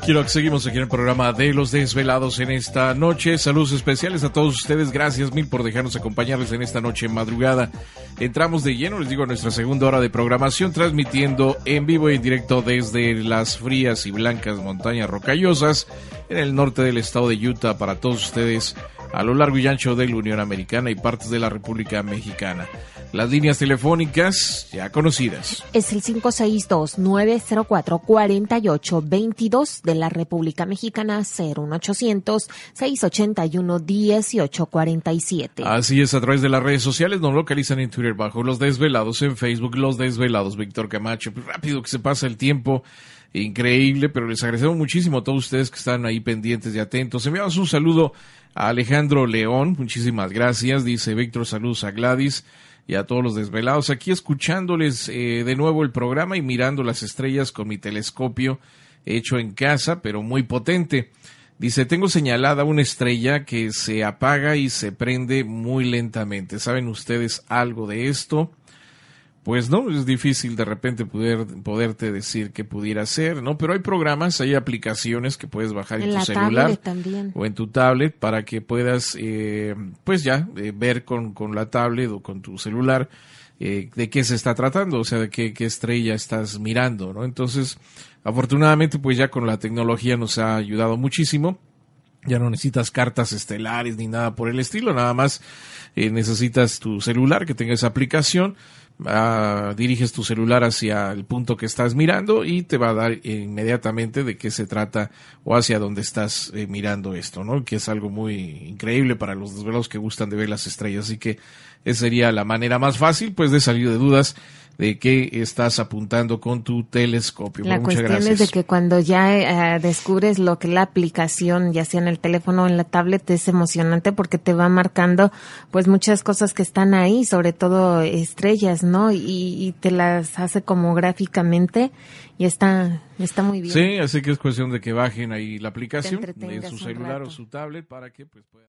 Quiero que seguimos aquí en el programa de Los Desvelados en esta noche. Saludos especiales a todos ustedes. Gracias mil por dejarnos acompañarles en esta noche madrugada. Entramos de lleno, les digo, a nuestra segunda hora de programación, transmitiendo en vivo y directo desde las frías y blancas montañas rocallosas en el norte del estado de Utah para todos ustedes a lo largo y ancho de la Unión Americana y partes de la República Mexicana. Las líneas telefónicas ya conocidas. Es el 562-904-4822 de la República Mexicana, 01800-681-1847. Así es, a través de las redes sociales nos localizan en Twitter bajo Los Desvelados, en Facebook Los Desvelados, Víctor Camacho. Rápido que se pasa el tiempo increíble, pero les agradecemos muchísimo a todos ustedes que están ahí pendientes y atentos. Enviamos un saludo a Alejandro León, muchísimas gracias, dice Víctor, saludos a Gladys y a todos los desvelados aquí escuchándoles eh, de nuevo el programa y mirando las estrellas con mi telescopio hecho en casa, pero muy potente. Dice, tengo señalada una estrella que se apaga y se prende muy lentamente. ¿Saben ustedes algo de esto? Pues no, es difícil de repente poder, poderte decir qué pudiera ser, ¿no? Pero hay programas, hay aplicaciones que puedes bajar en, tu celular o en tu tablet para que puedas, eh, pues ya, eh, ver con, con, la tablet o con tu celular eh, de qué se está tratando, o sea, de qué, qué estrella estás mirando, ¿no? Entonces, afortunadamente, pues ya con la tecnología nos ha ayudado muchísimo. Ya no necesitas cartas estelares ni nada por el estilo, nada más necesitas tu celular que tenga esa aplicación Ah, diriges tu celular hacia el punto que estás mirando y te va a dar inmediatamente de qué se trata o hacia dónde estás eh, mirando esto, ¿no? Que es algo muy increíble para los desvelados que gustan de ver las estrellas. Así que esa sería la manera más fácil, pues, de salir de dudas de qué estás apuntando con tu telescopio. La cuestión es de que cuando ya eh, descubres lo que la aplicación, ya sea en el teléfono o en la tablet, es emocionante porque te va marcando pues muchas cosas que están ahí, sobre todo estrellas, ¿no? Y, te las hace como gráficamente y está, está muy bien. Sí, así que es cuestión de que bajen ahí la aplicación en su celular o su tablet para que pues puedan